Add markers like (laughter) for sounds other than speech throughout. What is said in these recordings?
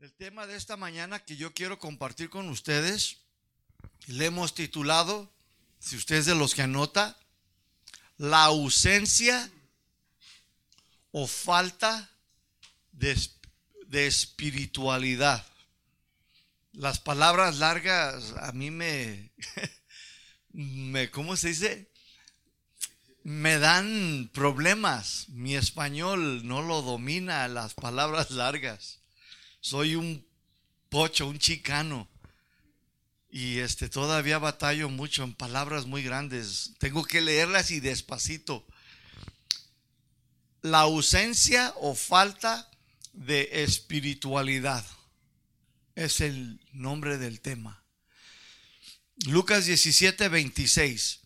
El tema de esta mañana que yo quiero compartir con ustedes, le hemos titulado, si usted es de los que anota, la ausencia o falta de, de espiritualidad. Las palabras largas a mí me, (laughs) me, ¿cómo se dice? Me dan problemas. Mi español no lo domina las palabras largas. Soy un pocho, un chicano. Y este todavía batallo mucho en palabras muy grandes. Tengo que leerlas y despacito. La ausencia o falta de espiritualidad es el nombre del tema. Lucas 17, 26.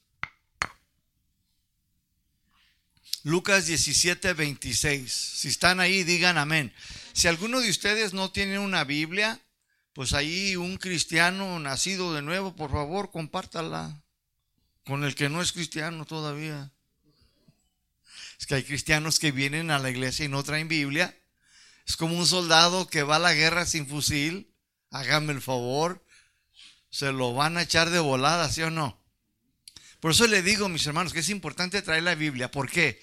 Lucas 17, 26. Si están ahí, digan amén. Si alguno de ustedes no tiene una Biblia, pues ahí un cristiano nacido de nuevo, por favor, compártala con el que no es cristiano todavía. Es que hay cristianos que vienen a la iglesia y no traen Biblia. Es como un soldado que va a la guerra sin fusil. Hágame el favor. Se lo van a echar de volada, ¿sí o no? Por eso le digo, mis hermanos, que es importante traer la Biblia. ¿Por qué?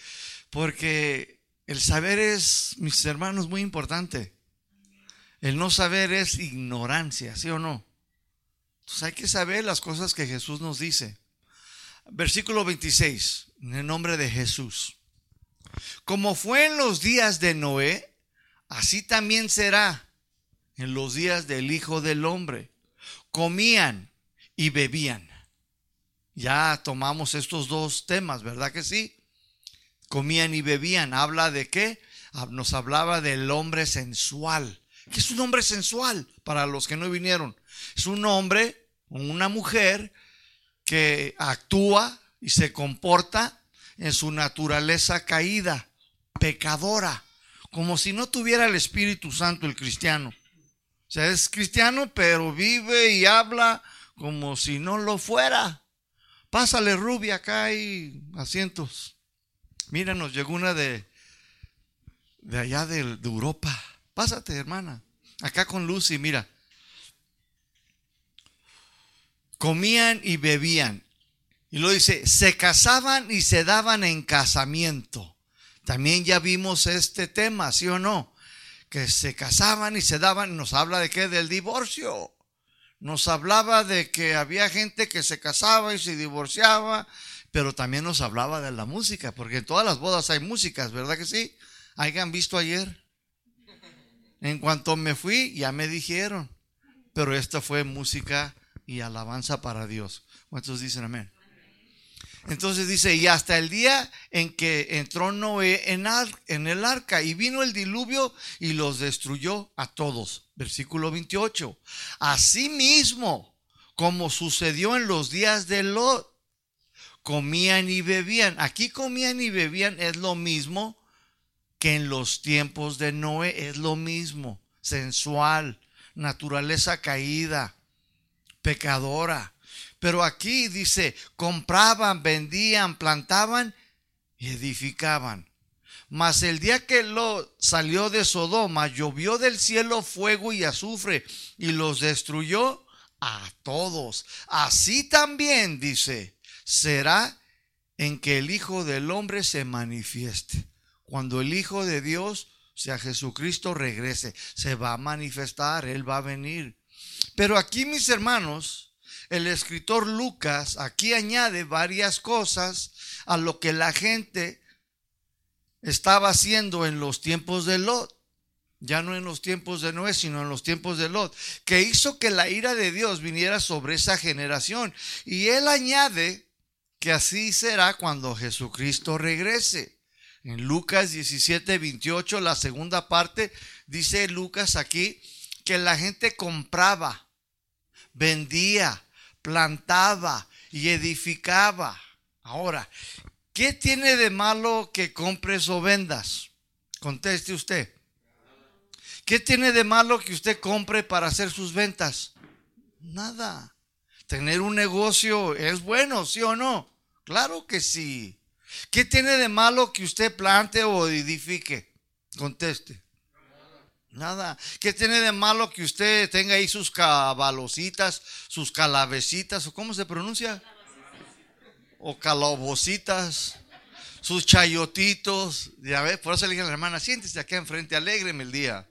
Porque el saber es, mis hermanos, muy importante. El no saber es ignorancia, ¿sí o no? Entonces hay que saber las cosas que Jesús nos dice. Versículo 26, en el nombre de Jesús. Como fue en los días de Noé, así también será en los días del Hijo del Hombre. Comían y bebían. Ya tomamos estos dos temas, ¿verdad que sí? Comían y bebían. ¿Habla de qué? Nos hablaba del hombre sensual. ¿Qué es un hombre sensual? Para los que no vinieron. Es un hombre una mujer que actúa y se comporta en su naturaleza caída, pecadora, como si no tuviera el Espíritu Santo el cristiano. O sea, es cristiano, pero vive y habla como si no lo fuera. Pásale rubia, acá hay asientos. Mira, nos llegó una de, de allá de, Europa. Pásate, hermana. Acá con Lucy, mira. Comían y bebían. Y lo dice, se casaban y se daban en casamiento. También ya vimos este tema, ¿sí o no? Que se casaban y se daban, nos habla de qué? Del divorcio. Nos hablaba de que había gente que se casaba y se divorciaba pero también nos hablaba de la música, porque en todas las bodas hay músicas, ¿verdad que sí? ¿Hayan visto ayer? En cuanto me fui, ya me dijeron, pero esta fue música y alabanza para Dios. ¿Cuántos dicen amén? Entonces dice, y hasta el día en que entró Noé en, el arca y vino el diluvio y los destruyó a todos. Versículo 28. Asimismo, como sucedió en los días de Lot, comían y bebían. Aquí comían y bebían es lo mismo que en los tiempos de Noé, es lo mismo, sensual, naturaleza caída, pecadora. Pero aquí dice, compraban, vendían, plantaban y edificaban. Mas el día que lo salió de Sodoma, llovió del cielo fuego y azufre y los destruyó a todos. Así también, dice, será en que el Hijo del Hombre se manifieste. Cuando el Hijo de Dios, sea Jesucristo, regrese, se va a manifestar, Él va a venir. Pero aquí, mis hermanos, el escritor Lucas aquí añade varias cosas a lo que la gente estaba haciendo en los tiempos de Lot ya no en los tiempos de Noé, sino en los tiempos de Lot, que hizo que la ira de Dios viniera sobre esa generación. Y él añade que así será cuando Jesucristo regrese. En Lucas 17, 28, la segunda parte, dice Lucas aquí que la gente compraba, vendía, plantaba y edificaba. Ahora, ¿qué tiene de malo que compres o vendas? Conteste usted. ¿Qué tiene de malo que usted compre para hacer sus ventas? Nada. Tener un negocio es bueno, ¿sí o no? Claro que sí. ¿Qué tiene de malo que usted plante o edifique? Conteste. Nada. ¿Qué tiene de malo que usted tenga ahí sus cabalositas, sus calavecitas, o cómo se pronuncia? O calabocitas, sus chayotitos. Ya ve, por eso le dije a la hermana, siéntese aquí enfrente, alégreme el día.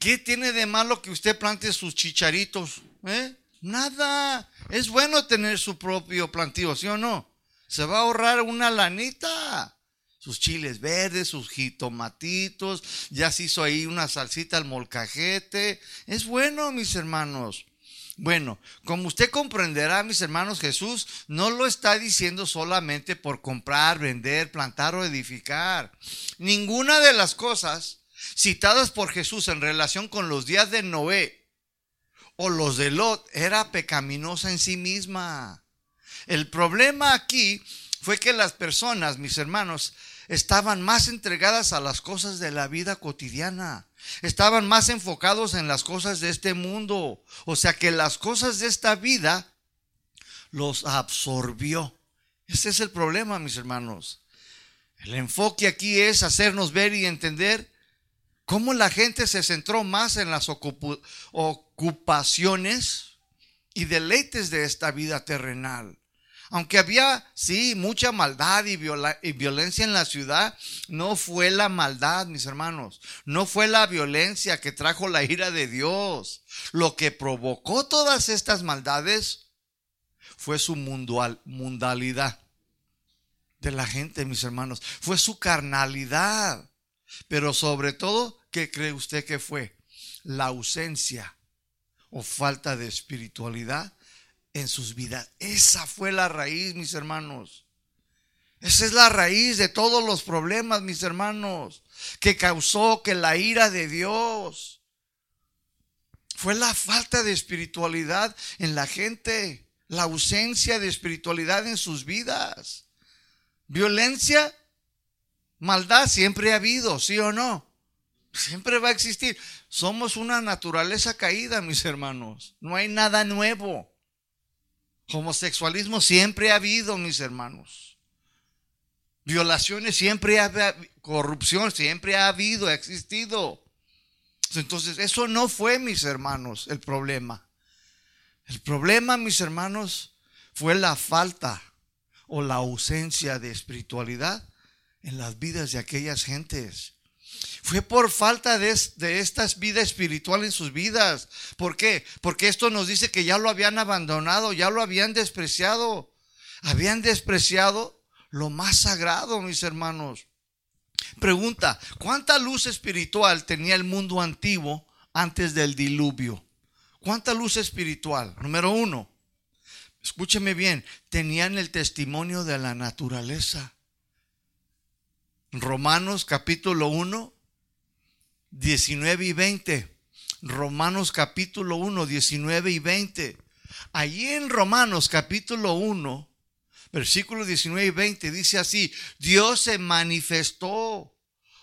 ¿Qué tiene de malo que usted plante sus chicharitos? ¿Eh? Nada. Es bueno tener su propio plantío, ¿sí o no? Se va a ahorrar una lanita sus chiles verdes, sus jitomatitos, ya se hizo ahí una salsita al molcajete. Es bueno, mis hermanos. Bueno, como usted comprenderá, mis hermanos, Jesús no lo está diciendo solamente por comprar, vender, plantar o edificar. Ninguna de las cosas citadas por Jesús en relación con los días de Noé o los de Lot era pecaminosa en sí misma. El problema aquí fue que las personas, mis hermanos, estaban más entregadas a las cosas de la vida cotidiana. Estaban más enfocados en las cosas de este mundo. O sea que las cosas de esta vida los absorbió. Ese es el problema, mis hermanos. El enfoque aquí es hacernos ver y entender cómo la gente se centró más en las ocupaciones y deleites de esta vida terrenal. Aunque había, sí, mucha maldad y, violencia en la ciudad, no fue la maldad, mis hermanos. No fue la violencia que trajo la ira de Dios. Lo que provocó todas estas maldades fue su mundalidad de la gente, mis hermanos. Fue su carnalidad. Pero sobre todo, ¿qué cree usted que fue? La ausencia o falta de espiritualidad en sus vidas. Esa fue la raíz, mis hermanos. Esa es la raíz de todos los problemas, mis hermanos, que causó que la ira de Dios fue la falta de espiritualidad en la gente, la ausencia de espiritualidad en sus vidas. Violencia, maldad siempre ha habido, ¿sí o no? Siempre va a existir. Somos una naturaleza caída, mis hermanos. No hay nada nuevo. Homosexualismo siempre ha habido, mis hermanos. Violaciones siempre ha habido, corrupción siempre ha habido, ha existido. Entonces, eso no fue, mis hermanos, el problema. El problema, mis hermanos, fue la falta o la ausencia de espiritualidad en las vidas de aquellas gentes. Fue por falta de, de esta vida espiritual en sus vidas. ¿Por qué? Porque esto nos dice que ya lo habían abandonado, ya lo habían despreciado. Habían despreciado lo más sagrado, mis hermanos. Pregunta, ¿cuánta luz espiritual tenía el mundo antiguo antes del diluvio? ¿Cuánta luz espiritual? Número uno, escúcheme bien, tenían el testimonio de la naturaleza. Romanos capítulo 1, 19 y 20. Romanos capítulo 1, 19 y 20. Allí en Romanos capítulo 1, versículos 19 y 20 dice así, Dios se manifestó.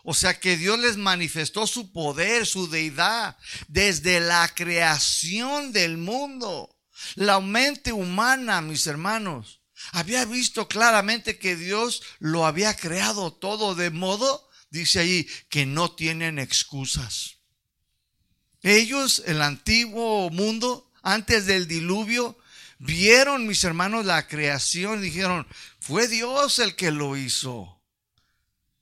O sea que Dios les manifestó su poder, su deidad, desde la creación del mundo. La mente humana, mis hermanos, había visto claramente que Dios lo había creado todo de modo, dice ahí, que no tienen excusas. Ellos, el antiguo mundo, antes del diluvio, vieron, mis hermanos, la creación dijeron, fue Dios el que lo hizo.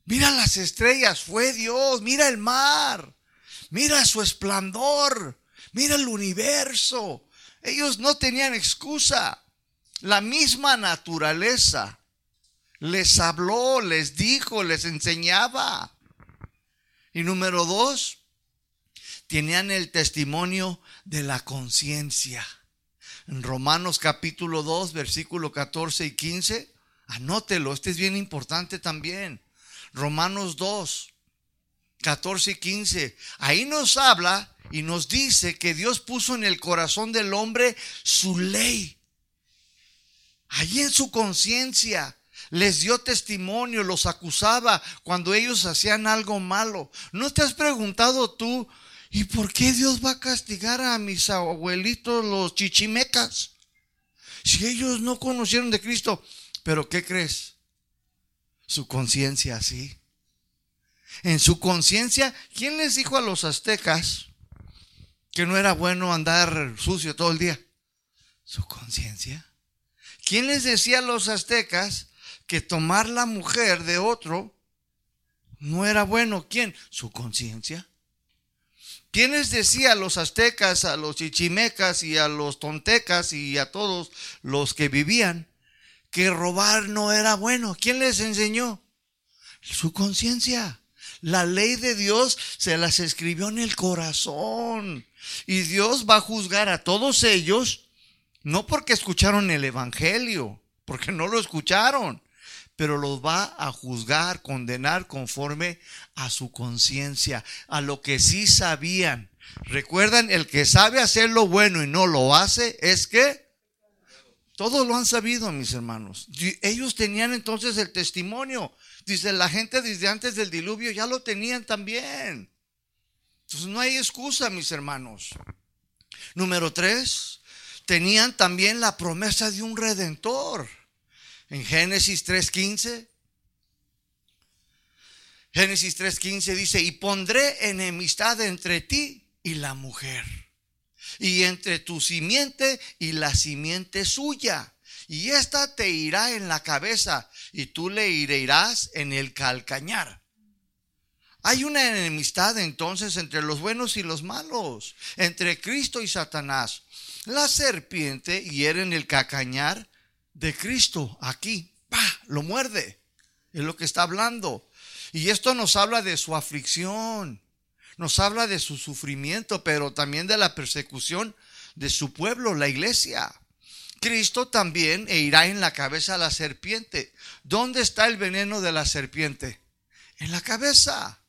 Mira las estrellas, fue Dios, mira el mar, mira su esplendor, mira el universo. Ellos no tenían excusa. La misma naturaleza les habló, les dijo, les enseñaba. Y número dos, tenían el testimonio de la conciencia. En Romanos capítulo 2, versículo 14 y 15, anótelo, este es bien importante también. Romanos 2, 14 y 15, ahí nos habla y nos dice que Dios puso en el corazón del hombre su ley Allí en su conciencia les dio testimonio, los acusaba cuando ellos hacían algo malo. ¿No te has preguntado tú, ¿y por qué Dios va a castigar a mis abuelitos los chichimecas? Si ellos no conocieron de Cristo, pero ¿qué crees? Su conciencia sí. En su conciencia, ¿quién les dijo a los aztecas que no era bueno andar sucio todo el día? Su conciencia. ¿Quién les decía a los aztecas que tomar la mujer de otro no era bueno? ¿Quién? Su conciencia. ¿Quién les decía a los aztecas, a los chichimecas y a los tontecas y a todos los que vivían que robar no era bueno? ¿Quién les enseñó? Su conciencia. La ley de Dios se las escribió en el corazón. Y Dios va a juzgar a todos ellos, no porque escucharon el Evangelio, porque no lo escucharon, pero los va a juzgar, condenar conforme a su conciencia, a lo que sí sabían. Recuerdan, el que sabe hacer lo bueno y no lo hace, es que todos lo han sabido, mis hermanos. Ellos tenían entonces el testimonio. Dice, la gente desde antes del diluvio ya lo tenían también. Entonces no hay excusa, mis hermanos. Número tres, tenían también la promesa de un redentor. En Génesis 3.15. Génesis 3.15 dice, y pondré enemistad entre ti y la mujer, y entre tu simiente y la simiente suya y ésta te irá en la cabeza y tú le irás en el calcañar. Hay una enemistad entonces entre los buenos y los malos, entre Cristo y Satanás. La serpiente hiere en el calcañar de Cristo aquí, ¡pa! lo muerde. Es lo que está hablando. Y esto nos habla de su aflicción, nos habla de su sufrimiento, pero también de la persecución de su pueblo, la iglesia. Cristo también e irá en la cabeza a la serpiente. ¿Dónde está el veneno de la serpiente? En la cabeza.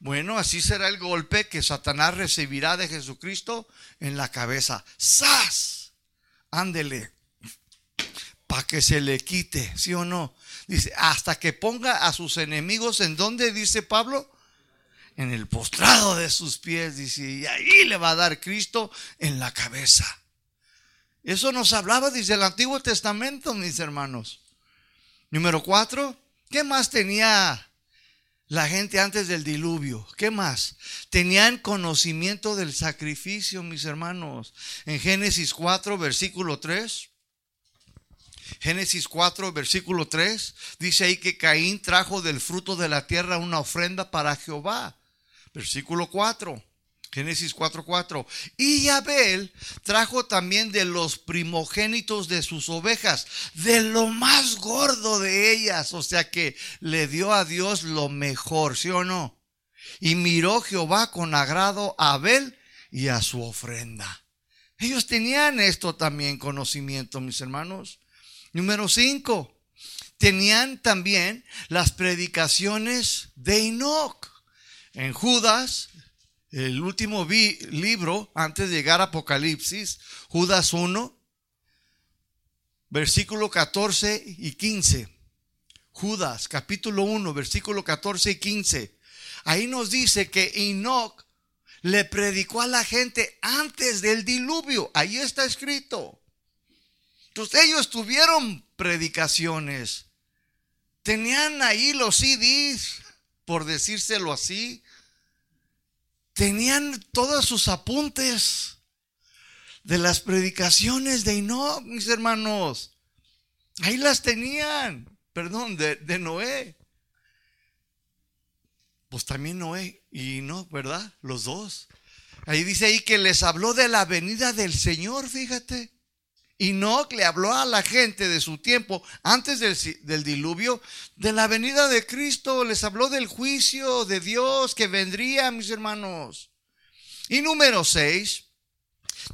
Bueno, así será el golpe que Satanás recibirá de Jesucristo en la cabeza. ¡Sas! Ándele. Para que se le quite, ¿sí o no? Dice, hasta que ponga a sus enemigos en donde, dice Pablo, en el postrado de sus pies, dice, y ahí le va a dar Cristo en la cabeza. Eso nos hablaba desde el Antiguo Testamento, mis hermanos. Número cuatro, ¿qué más tenía la gente antes del diluvio? ¿Qué más? Tenían conocimiento del sacrificio, mis hermanos. En Génesis 4, versículo 3. Génesis 4, versículo 3, dice ahí que Caín trajo del fruto de la tierra una ofrenda para Jehová. Versículo 4. Génesis 4:4. Y Abel trajo también de los primogénitos de sus ovejas, de lo más gordo de ellas, o sea que le dio a Dios lo mejor, ¿sí o no? Y miró Jehová con agrado a Abel y a su ofrenda. Ellos tenían esto también conocimiento, mis hermanos. Número 5. Tenían también las predicaciones de Enoch. En Judas el último libro antes de llegar a Apocalipsis, Judas 1, versículo 14 y 15. Judas, capítulo 1, versículo 14 y 15. Ahí nos dice que Enoch le predicó a la gente antes del diluvio. Ahí está escrito. Entonces ellos tuvieron predicaciones. Tenían ahí los CDs, por decírselo así, tenían todos sus apuntes de las predicaciones de Enoch, mis hermanos. Ahí las tenían, perdón, de, de Noé. Pues también Noé y no, ¿verdad? Los dos. Ahí dice ahí que les habló de la venida del Señor, fíjate. Y no le habló a la gente de su tiempo, antes del, diluvio, de la venida de Cristo. Les habló del juicio de Dios que vendría, mis hermanos. Y número seis,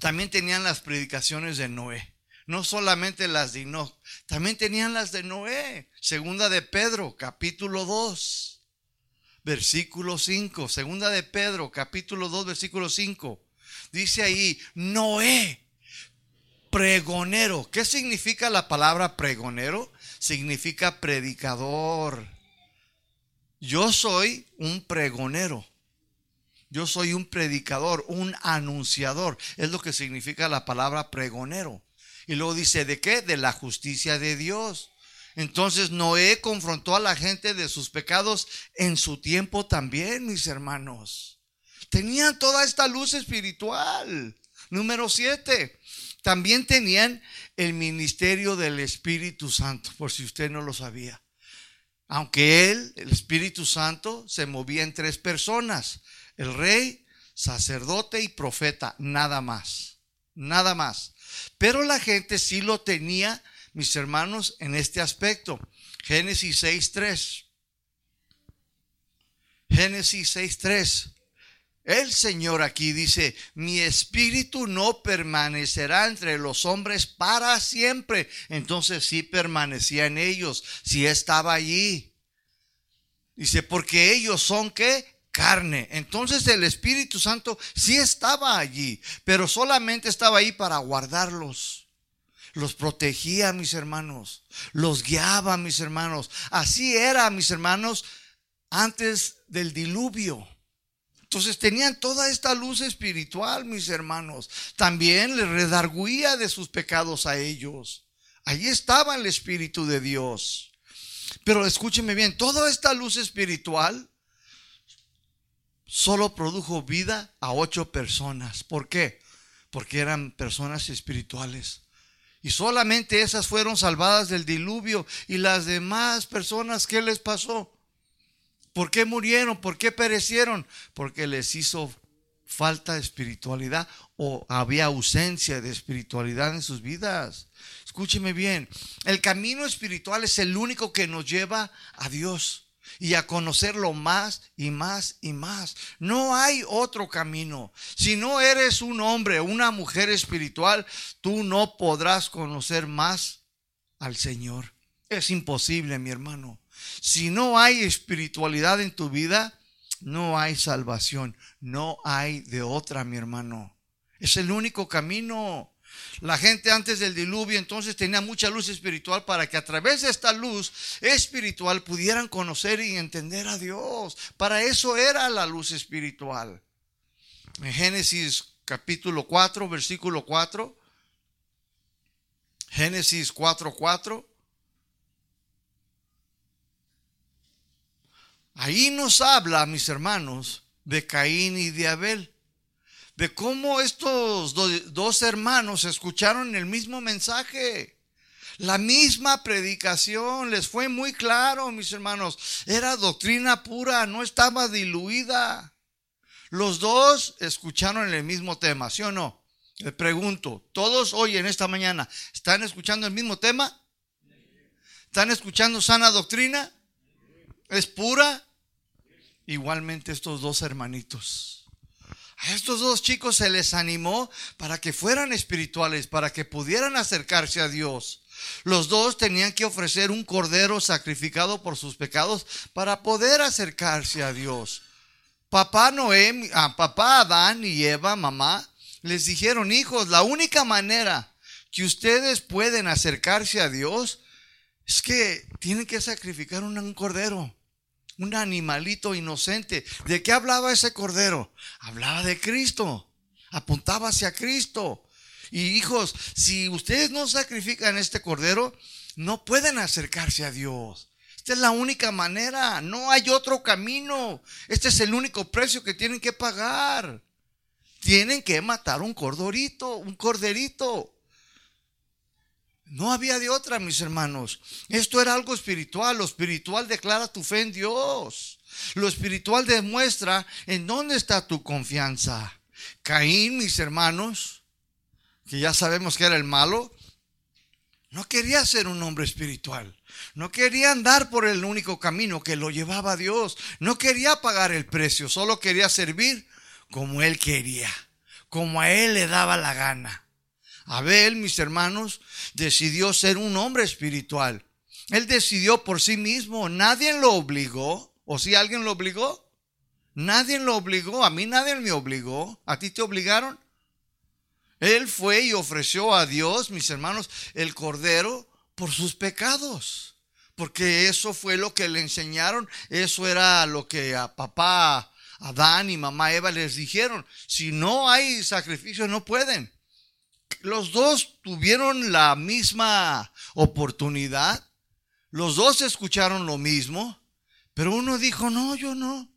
también tenían las predicaciones de Noé. No solamente las de Enoch, también tenían las de Noé. Segunda de Pedro, capítulo 2, versículo 5. Segunda de Pedro, capítulo 2, versículo 5. Dice ahí, Noé pregonero. ¿Qué significa la palabra pregonero? Significa predicador. Yo soy un pregonero. Yo soy un predicador, un anunciador. Es lo que significa la palabra pregonero. Y luego dice, ¿de qué? De la justicia de Dios. Entonces Noé confrontó a la gente de sus pecados en su tiempo también, mis hermanos. Tenían toda esta luz espiritual. Número siete, también tenían el ministerio del Espíritu Santo, por si usted no lo sabía. Aunque él, el Espíritu Santo, se movía en tres personas, el rey, sacerdote y profeta, nada más, nada más. Pero la gente sí lo tenía, mis hermanos, en este aspecto. Génesis 6.3. Génesis 6.3. El Señor aquí dice, mi espíritu no permanecerá entre los hombres para siempre. Entonces sí permanecía en ellos, sí estaba allí. Dice, porque ellos son qué? Carne. Entonces el Espíritu Santo sí estaba allí, pero solamente estaba ahí para guardarlos. Los protegía, mis hermanos. Los guiaba, mis hermanos. Así era, mis hermanos, antes del diluvio. Entonces tenían toda esta luz espiritual, mis hermanos. También les redarguía de sus pecados a ellos. Allí estaba el Espíritu de Dios. Pero escúcheme bien, toda esta luz espiritual solo produjo vida a ocho personas. ¿Por qué? Porque eran personas espirituales. Y solamente esas fueron salvadas del diluvio. Y las demás personas, ¿qué les pasó? ¿Por qué murieron? ¿Por qué perecieron? Porque les hizo falta de espiritualidad o había ausencia de espiritualidad en sus vidas. Escúcheme bien, el camino espiritual es el único que nos lleva a Dios y a conocerlo más y más y más. No hay otro camino. Si no eres un hombre una mujer espiritual, tú no podrás conocer más al Señor. Es imposible, mi hermano. Si no hay espiritualidad en tu vida, no hay salvación. No hay de otra, mi hermano. Es el único camino. La gente antes del diluvio entonces tenía mucha luz espiritual para que a través de esta luz espiritual pudieran conocer y entender a Dios. Para eso era la luz espiritual. En Génesis capítulo 4, versículo 4. Génesis 4, 4. Ahí nos habla, mis hermanos, de Caín y de Abel, de cómo estos dos hermanos escucharon el mismo mensaje, la misma predicación, les fue muy claro, mis hermanos, era doctrina pura, no estaba diluida. Los dos escucharon el mismo tema, ¿sí o no? Le pregunto, ¿todos hoy en esta mañana están escuchando el mismo tema? ¿Están escuchando sana doctrina? ¿Es pura? Igualmente estos dos hermanitos. A estos dos chicos se les animó para que fueran espirituales, para que pudieran acercarse a Dios. Los dos tenían que ofrecer un cordero sacrificado por sus pecados para poder acercarse a Dios. Papá Noé, a papá Adán y Eva, mamá, les dijeron, hijos, la única manera que ustedes pueden acercarse a Dios es que tienen que sacrificar un cordero un animalito inocente. ¿De qué hablaba ese cordero? Hablaba de Cristo, apuntaba hacia Cristo. Y hijos, si ustedes no sacrifican este cordero, no pueden acercarse a Dios. Esta es la única manera, no hay otro camino. Este es el único precio que tienen que pagar. Tienen que matar un corderito, un corderito. No había de otra, mis hermanos. Esto era algo espiritual. Lo espiritual declara tu fe en Dios. Lo espiritual demuestra en dónde está tu confianza. Caín, mis hermanos, que ya sabemos que era el malo, no quería ser un hombre espiritual. No quería andar por el único camino que lo llevaba a Dios. No quería pagar el precio, solo quería servir como él quería, como a él le daba la gana. Abel, mis hermanos, decidió ser un hombre espiritual. Él decidió por sí mismo, nadie lo obligó. ¿O si alguien lo obligó? Nadie lo obligó, a mí nadie me obligó. ¿A ti te obligaron? Él fue y ofreció a Dios, mis hermanos, el cordero por sus pecados. Porque eso fue lo que le enseñaron, eso era lo que a papá Adán y mamá Eva les dijeron. Si no hay sacrificio, no pueden los dos tuvieron la misma oportunidad. Los dos escucharon lo mismo, pero uno dijo, no, yo no.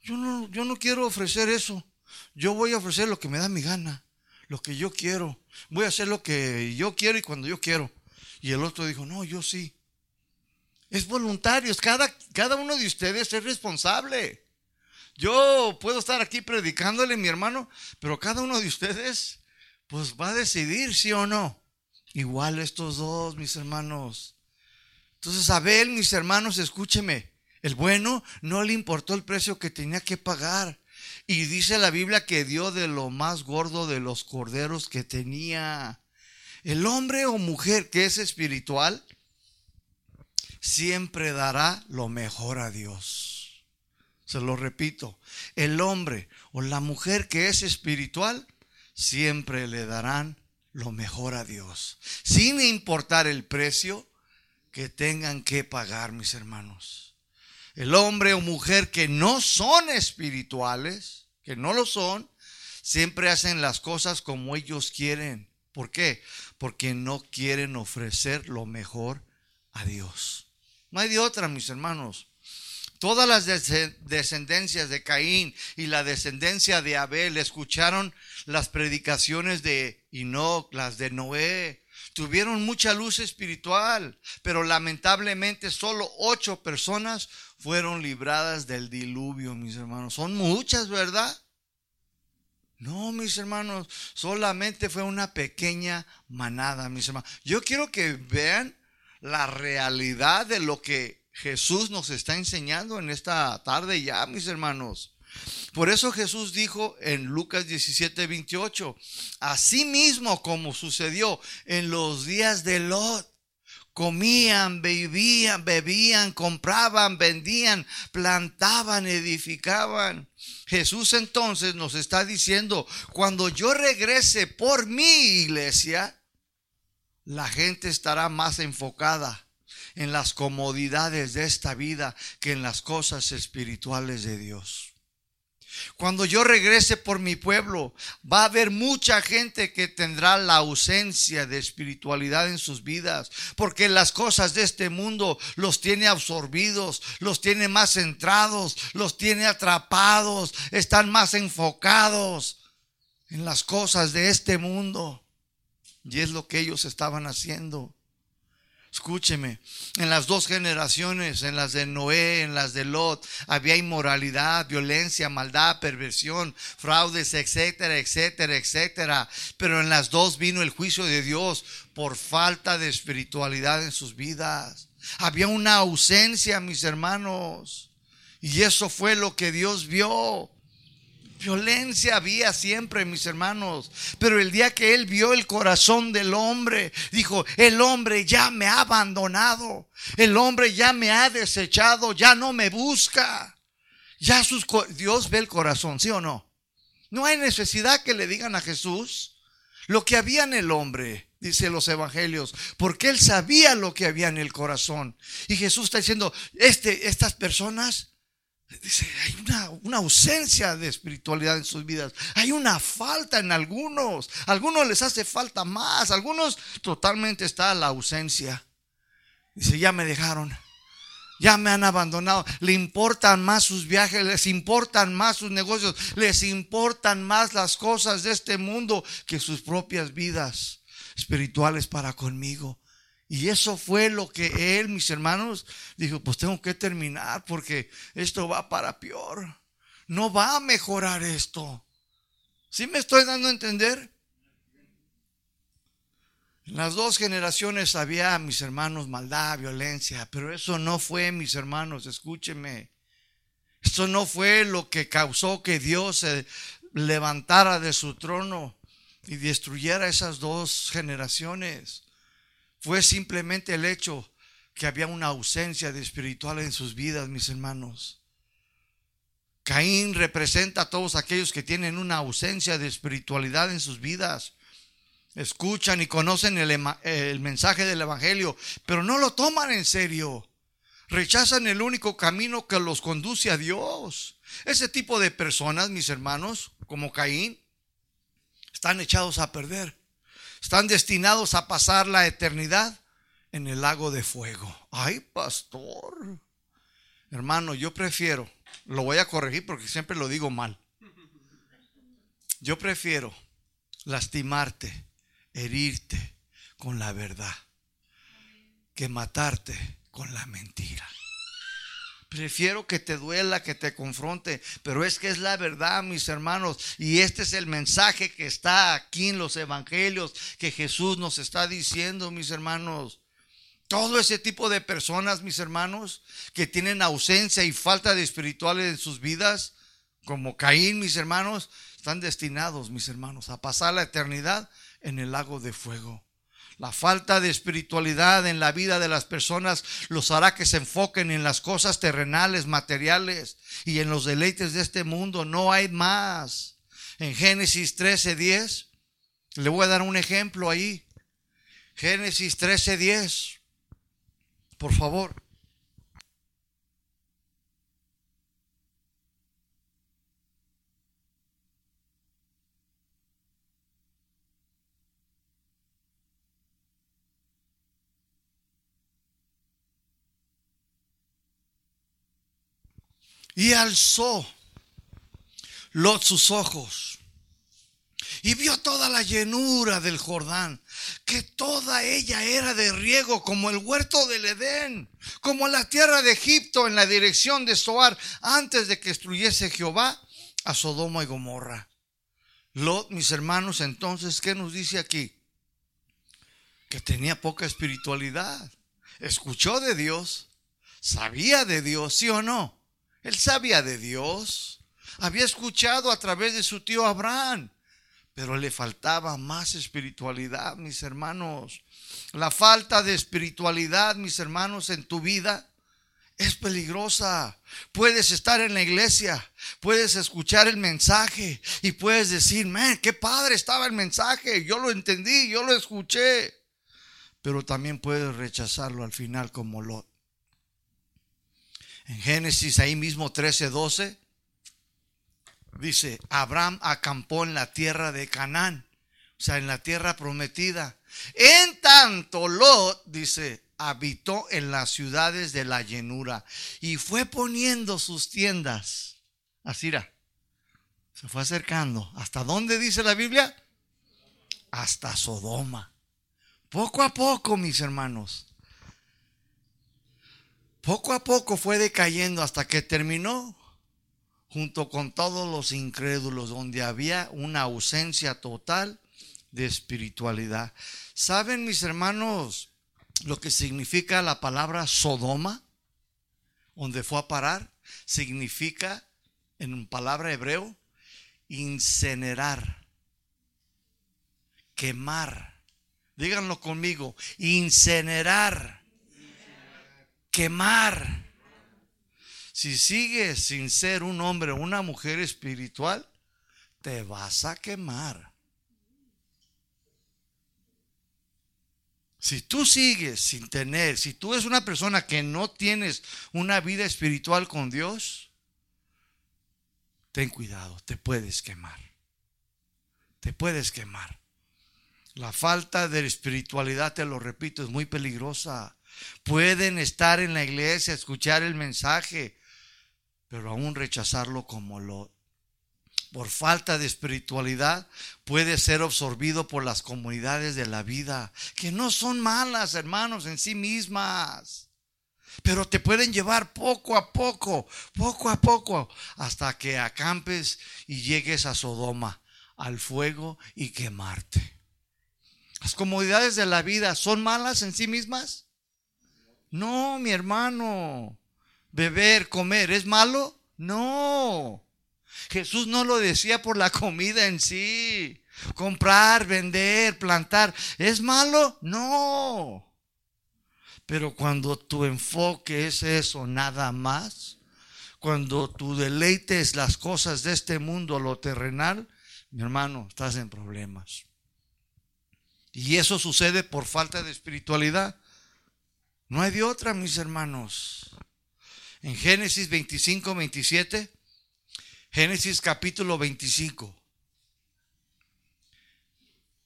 Yo no, yo no quiero ofrecer eso. Yo voy a ofrecer lo que me da mi gana, lo que yo quiero. Voy a hacer lo que yo quiero y cuando yo quiero. Y el otro dijo, no, yo sí. Es voluntario, cada, cada uno de ustedes es responsable. Yo puedo estar aquí predicándole, mi hermano, pero cada uno de ustedes, pues va a decidir sí o no. Igual estos dos, mis hermanos. Entonces, Abel, mis hermanos, escúcheme. El bueno no le importó el precio que tenía que pagar. Y dice la Biblia que dio de lo más gordo de los corderos que tenía. El hombre o mujer que es espiritual siempre dará lo mejor a Dios. Se lo repito, el hombre o la mujer que es espiritual siempre le darán lo mejor a Dios, sin importar el precio que tengan que pagar, mis hermanos. El hombre o mujer que no son espirituales, que no lo son, siempre hacen las cosas como ellos quieren. ¿Por qué? Porque no quieren ofrecer lo mejor a Dios. No hay de otra, mis hermanos. Todas las descendencias de Caín y la descendencia de Abel escucharon las predicaciones de Enoch, las de Noé. Tuvieron mucha luz espiritual, pero lamentablemente solo ocho personas fueron libradas del diluvio, mis hermanos. Son muchas, ¿verdad? No, mis hermanos, solamente fue una pequeña manada, mis hermanos. Yo quiero que vean la realidad de lo que Jesús nos está enseñando en esta tarde ya, mis hermanos. Por eso Jesús dijo en Lucas 17, 28, así mismo como sucedió en los días de Lot, comían, bebían, bebían, compraban, vendían, plantaban, edificaban. Jesús entonces nos está diciendo, cuando yo regrese por mi iglesia, la gente estará más enfocada en las comodidades de esta vida que en las cosas espirituales de Dios. Cuando yo regrese por mi pueblo, va a haber mucha gente que tendrá la ausencia de espiritualidad en sus vidas, porque las cosas de este mundo los tiene absorbidos, los tiene más centrados, los tiene atrapados, están más enfocados en las cosas de este mundo. Y es lo que ellos estaban haciendo. Escúcheme, en las dos generaciones, en las de Noé, en las de Lot, había inmoralidad, violencia, maldad, perversión, fraudes, etcétera, etcétera, etcétera. Pero en las dos vino el juicio de Dios por falta de espiritualidad en sus vidas. Había una ausencia, mis hermanos. Y eso fue lo que Dios vio. Violencia había siempre, mis hermanos. Pero el día que él vio el corazón del hombre, dijo, el hombre ya me ha abandonado. El hombre ya me ha desechado, ya no me busca. Ya sus Dios ve el corazón, ¿sí o no? No hay necesidad que le digan a Jesús lo que había en el hombre, dice los evangelios, porque él sabía lo que había en el corazón. Y Jesús está diciendo, este, estas personas Dice, hay una, ausencia de espiritualidad en sus vidas. Hay una falta en algunos. algunos les hace falta más. algunos totalmente está la ausencia. Dice, ya me dejaron. Ya me han abandonado. Le importan más sus viajes, les importan más sus negocios, les importan más las cosas de este mundo que sus propias vidas espirituales para conmigo. Y eso fue lo que él, mis hermanos, dijo, pues tengo que terminar porque esto va para peor. No va a mejorar esto. ¿Sí me estoy dando a entender? En las dos generaciones había, mis hermanos, maldad, violencia, pero eso no fue, mis hermanos, escúcheme. Esto no fue lo que causó que Dios se levantara de su trono y destruyera esas dos generaciones fue simplemente el hecho que había una ausencia de espiritual en sus vidas, mis hermanos. Caín representa a todos aquellos que tienen una ausencia de espiritualidad en sus vidas. Escuchan y conocen el, el, mensaje del Evangelio, pero no lo toman en serio. Rechazan el único camino que los conduce a Dios. Ese tipo de personas, mis hermanos, como Caín, están echados a perder están destinados a pasar la eternidad en el lago de fuego. Ay, pastor. Hermano, yo prefiero, lo voy a corregir porque siempre lo digo mal. Yo prefiero lastimarte, herirte con la verdad, que matarte con la mentira. Prefiero que te duela, que te confronte, pero es que es la verdad, mis hermanos. Y este es el mensaje que está aquí en los evangelios, que Jesús nos está diciendo, mis hermanos. Todo ese tipo de personas, mis hermanos, que tienen ausencia y falta de espirituales en sus vidas, como Caín, mis hermanos, están destinados, mis hermanos, a pasar la eternidad en el lago de fuego. La falta de espiritualidad en la vida de las personas los hará que se enfoquen en las cosas terrenales, materiales y en los deleites de este mundo. No hay más. En Génesis 13:10, le voy a dar un ejemplo ahí. Génesis 13:10, por favor. Y alzó Lot sus ojos y vio toda la llenura del Jordán, que toda ella era de riego como el huerto del Edén, como la tierra de Egipto en la dirección de Soar, antes de que destruyese Jehová a Sodoma y Gomorra. Lot, mis hermanos, entonces, ¿qué nos dice aquí? Que tenía poca espiritualidad. Escuchó de Dios, sabía de Dios, ¿sí o no? Él sabía de Dios. Había escuchado a través de su tío Abraham. Pero le faltaba más espiritualidad, mis hermanos. La falta de espiritualidad, mis hermanos, en tu vida es peligrosa. Puedes estar en la iglesia, puedes escuchar el mensaje y puedes decir, man, qué padre estaba el mensaje. Yo lo entendí, yo lo escuché. Pero también puedes rechazarlo al final como Lot. En Génesis ahí mismo 13, 12, dice, Abraham acampó en la tierra de Canaán, o sea, en la tierra prometida. En tanto, Lot, dice, habitó en las ciudades de la llenura y fue poniendo sus tiendas. Así. Se fue acercando. ¿Hasta dónde dice la Biblia? Hasta Sodoma. Poco a poco, mis hermanos. Poco a poco fue decayendo hasta que terminó junto con todos los incrédulos, donde había una ausencia total de espiritualidad. ¿Saben, mis hermanos, lo que significa la palabra Sodoma? Donde fue a parar, significa, en palabra hebreo, incinerar, quemar. Díganlo conmigo, incinerar quemar. Si sigues sin ser un hombre o una mujer espiritual, te vas a quemar. Si tú sigues sin tener, si tú eres una persona que no tienes una vida espiritual con Dios, ten cuidado, te puedes quemar. Te puedes quemar. La falta de espiritualidad, te lo repito, es muy peligrosa. Pueden estar en la iglesia, escuchar el mensaje, pero aún rechazarlo como lo por falta de espiritualidad puede ser absorbido por las comunidades de la vida, que no son malas, hermanos, en sí mismas. Pero te pueden llevar poco a poco, poco a poco, hasta que acampes y llegues a Sodoma, al fuego y quemarte. Las comodidades de la vida son malas en sí mismas. No, mi hermano. Beber, comer, ¿es malo? No. Jesús no lo decía por la (laughs) comida en sí. Comprar, vender, plantar, ¿es malo? No. Pero cuando tu enfoque es eso, nada más, cuando tu deleite es las cosas de este mundo, lo terrenal, mi hermano, estás en problemas. Y eso sucede por falta de espiritualidad. No hay de otra, mis hermanos. En Génesis 25, 27, Génesis capítulo 25,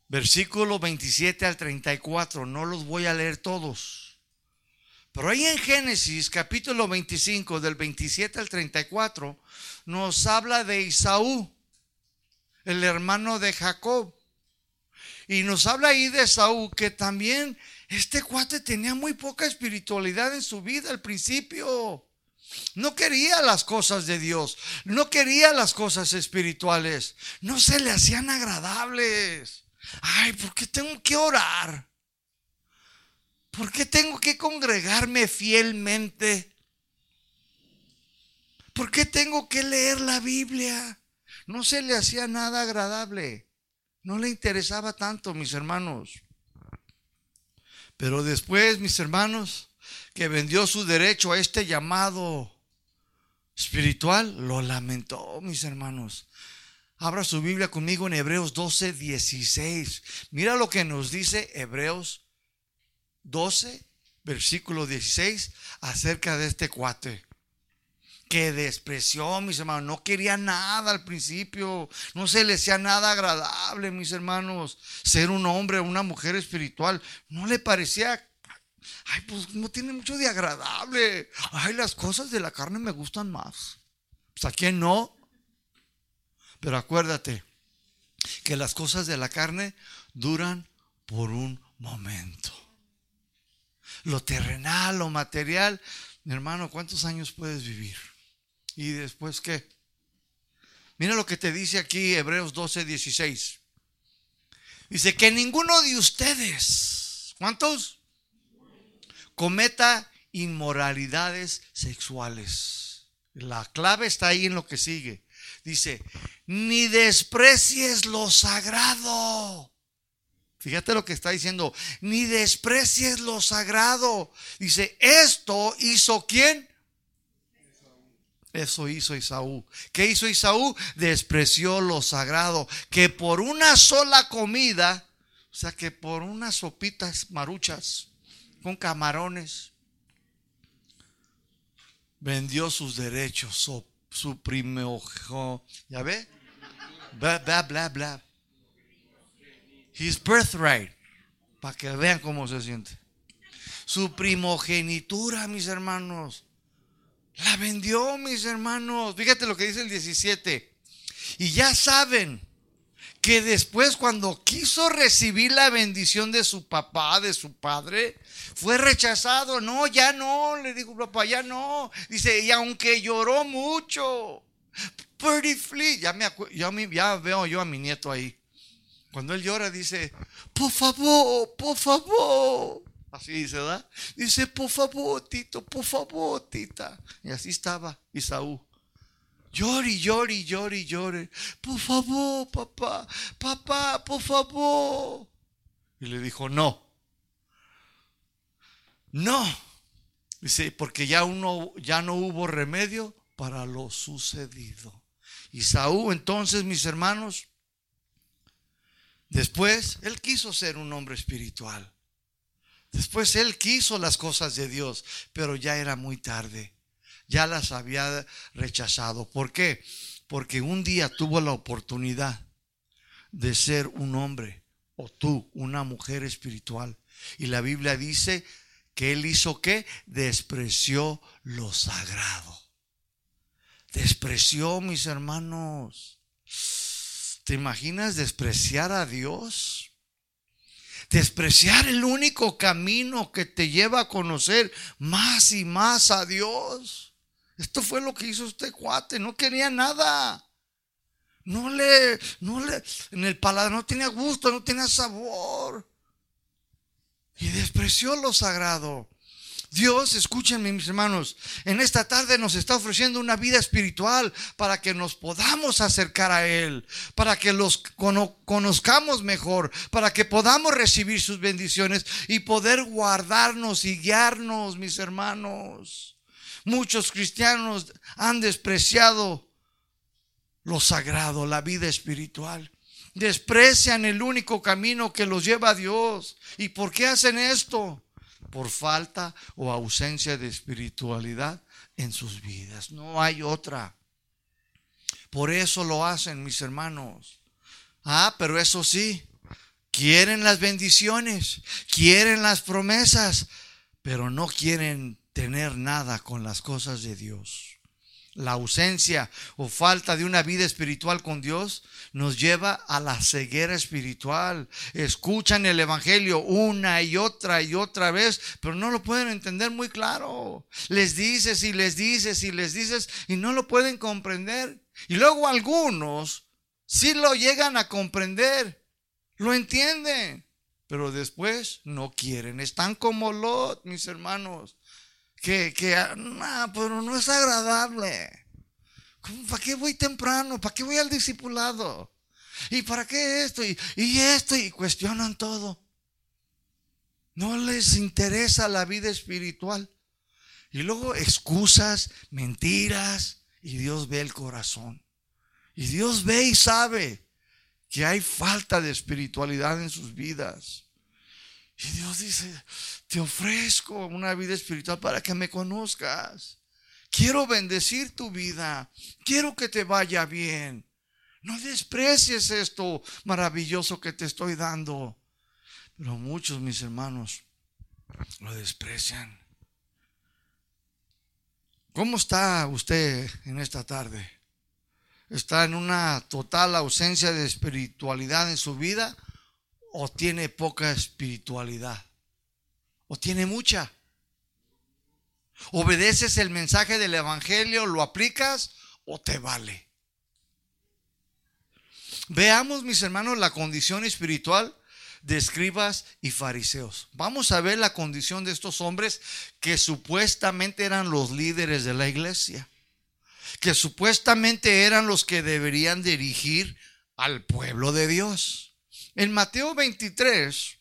versículo 27 al 34. No los voy a leer todos. Pero ahí en Génesis capítulo 25 del 27 al 34 nos habla de Isaú, el hermano de Jacob. Y nos habla ahí de Saúl que también este cuate tenía muy poca espiritualidad en su vida al principio. No quería las cosas de Dios, no quería las cosas espirituales, no se le hacían agradables. Ay, ¿por qué tengo que orar? ¿Por qué tengo que congregarme fielmente? ¿Por qué tengo que leer la Biblia? No se le hacía nada agradable. No le interesaba tanto, mis hermanos. Pero después, mis hermanos, que vendió su derecho a este llamado espiritual, lo lamentó, mis hermanos. Abra su Biblia conmigo en Hebreos 12, 16. Mira lo que nos dice Hebreos 12, versículo 16, acerca de este cuate que despreció, mis hermanos, no quería nada al principio, no se le hacía nada agradable, mis hermanos, ser un hombre o una mujer espiritual, no le parecía, ay, pues no tiene mucho de agradable, ay, las cosas de la carne me gustan más, pues a quién no, pero acuérdate que las cosas de la carne duran por un momento. Lo terrenal, lo material, mi hermano, ¿cuántos años puedes vivir? ¿Y después qué? Mira lo que te dice aquí Hebreos 12, 16. Dice que ninguno de ustedes, ¿cuántos? Cometa inmoralidades sexuales. La clave está ahí en lo que sigue. Dice, ni desprecies lo sagrado. Fíjate lo que está diciendo, ni desprecies lo sagrado. Dice, esto hizo quién? Eso hizo Isaú. ¿Qué hizo Isaú? Despreció lo sagrado. Que por una sola comida, o sea, que por unas sopitas maruchas con camarones, vendió sus derechos, su, primogénito. ¿Ya ve? Bla, bla, bla, bla. His birthright. Para que vean cómo se siente. Su primogenitura, mis hermanos la vendió, mis hermanos. Fíjate lo que dice el 17. Y ya saben que después cuando quiso recibir la bendición de su papá, de su padre, fue rechazado. No, ya no, le dijo papá, ya no. Dice, y aunque lloró mucho, pretty flee, ya, me ya, ya veo yo a mi nieto ahí. Cuando él llora dice, por favor, por favor. Así dice, ¿verdad? Dice, por favor, Tito, por favor, Tita. Y así estaba Isaú. Llore, llore, llore, llore. Por favor, papá, papá, por favor. Y le dijo, no. No. Dice, porque ya, uno, ya no hubo remedio para lo sucedido. Isaú, entonces, mis hermanos, después, él quiso ser un hombre espiritual. Después él quiso las cosas de Dios, pero ya era muy tarde. Ya las había rechazado. ¿Por qué? Porque un día tuvo la oportunidad de ser un hombre o tú, una mujer espiritual. Y la Biblia dice que él hizo qué? Despreció lo sagrado. Despreció, mis hermanos. ¿Te imaginas despreciar a Dios? Despreciar el único camino que te lleva a conocer más y más a Dios. Esto fue lo que hizo este cuate, no quería nada. No le, no le, en el paladar no tenía gusto, no tenía sabor. Y despreció lo sagrado. Dios, escúchenme mis hermanos, en esta tarde nos está ofreciendo una vida espiritual para que nos podamos acercar a Él, para que los conozcamos mejor, para que podamos recibir sus bendiciones y poder guardarnos y guiarnos, mis hermanos. Muchos cristianos han despreciado lo sagrado, la vida espiritual. Desprecian el único camino que los lleva a Dios. ¿Y por qué hacen esto? Por falta o ausencia de espiritualidad en sus vidas. No hay otra. Por eso lo hacen mis hermanos. Ah, pero eso sí, quieren las bendiciones, quieren las promesas, pero no quieren tener nada con las cosas de Dios. La ausencia o falta de una vida espiritual con Dios nos lleva a la ceguera espiritual. Escuchan el Evangelio una y otra y otra vez, pero no lo pueden entender muy claro. Les dices y les dices y les dices y no lo pueden comprender. Y luego algunos sí lo llegan a comprender, lo entienden, pero después no quieren. Están como Lot, mis hermanos que, que ah, pero no es agradable. ¿Para qué voy temprano? ¿Para qué voy al discipulado? ¿Y para qué esto? Y, y esto, y cuestionan todo. No les interesa la vida espiritual. Y luego excusas, mentiras, y Dios ve el corazón. Y Dios ve y sabe que hay falta de espiritualidad en sus vidas. Y Dios dice, te ofrezco una vida espiritual para que me conozcas. Quiero bendecir tu vida. Quiero que te vaya bien. No desprecies esto maravilloso que te estoy dando. Pero muchos, mis hermanos, lo desprecian. ¿Cómo está usted en esta tarde? ¿Está en una total ausencia de espiritualidad en su vida o tiene poca espiritualidad? O tiene mucha. ¿Obedeces el mensaje del Evangelio, lo aplicas o te vale? Veamos, mis hermanos, la condición espiritual de escribas y fariseos. Vamos a ver la condición de estos hombres que supuestamente eran los líderes de la iglesia, que supuestamente eran los que deberían dirigir al pueblo de Dios. En Mateo 23,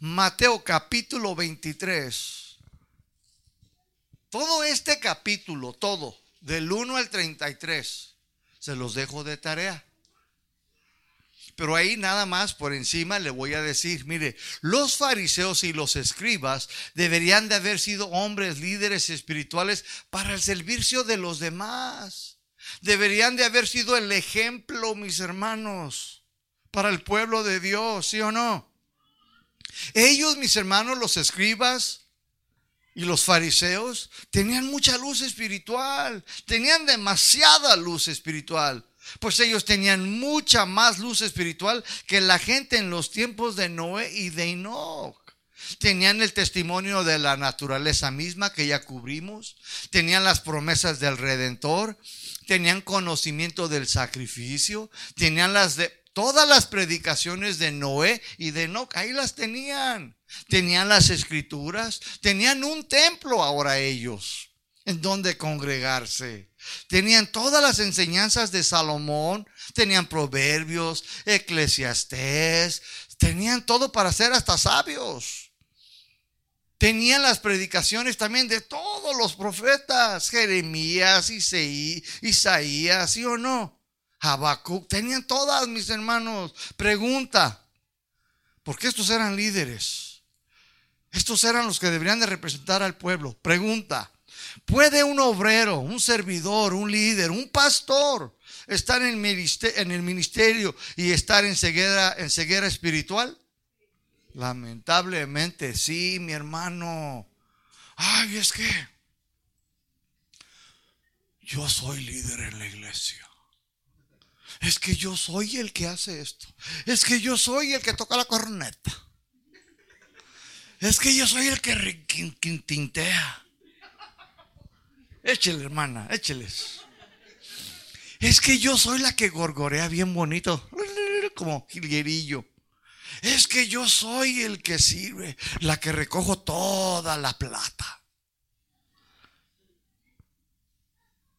Mateo capítulo 23. Todo este capítulo, todo, del 1 al 33, se los dejo de tarea. Pero ahí nada más por encima le voy a decir, mire, los fariseos y los escribas deberían de haber sido hombres líderes espirituales para el servicio de los demás. Deberían de haber sido el ejemplo, mis hermanos, para el pueblo de Dios, ¿sí o no? Ellos, mis hermanos, los escribas y los fariseos, tenían mucha luz espiritual, tenían demasiada luz espiritual. Pues ellos tenían mucha más luz espiritual que la gente en los tiempos de Noé y de Enoch. Tenían el testimonio de la naturaleza misma que ya cubrimos. Tenían las promesas del Redentor. Tenían conocimiento del sacrificio. Tenían las de Todas las predicaciones de Noé y de Enoch, ahí las tenían. Tenían las escrituras, tenían un templo ahora ellos en donde congregarse. Tenían todas las enseñanzas de Salomón, tenían proverbios, eclesiastés, tenían todo para ser hasta sabios. Tenían las predicaciones también de todos los profetas, Jeremías, Isaías, ¿sí o no? Habacuc, tenían todas mis hermanos. Pregunta, porque estos eran líderes. Estos eran los que deberían de representar al pueblo. Pregunta, ¿puede un obrero, un servidor, un líder, un pastor estar en el ministerio, y estar en en ceguera espiritual? Lamentablemente sí, mi hermano. Ay, es que yo soy líder en la iglesia. Es que yo soy el que hace esto. Es que yo soy el que toca la corneta. Es que yo soy el que tintea. Échele, hermana, écheles. Es que yo soy la que gorgorea bien bonito, (laughs) como jilguerillo. Es que yo soy el que sirve, la que recojo toda la plata.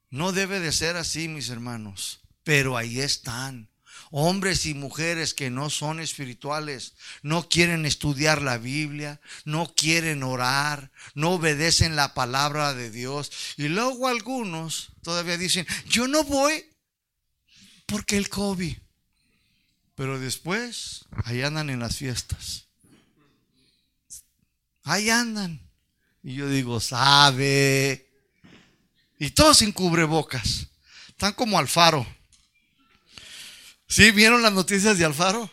No debe de ser así, mis hermanos. Pero ahí están. Hombres y mujeres que no son espirituales, no quieren estudiar la Biblia, no quieren orar, no obedecen la palabra de Dios. Y luego algunos todavía dicen, yo no voy porque el COVID. Pero después, ahí andan en las fiestas. Ahí andan. Y yo digo, sabe. Y todos sin cubrebocas. Están como al faro. ¿Sí vieron las noticias de Alfaro?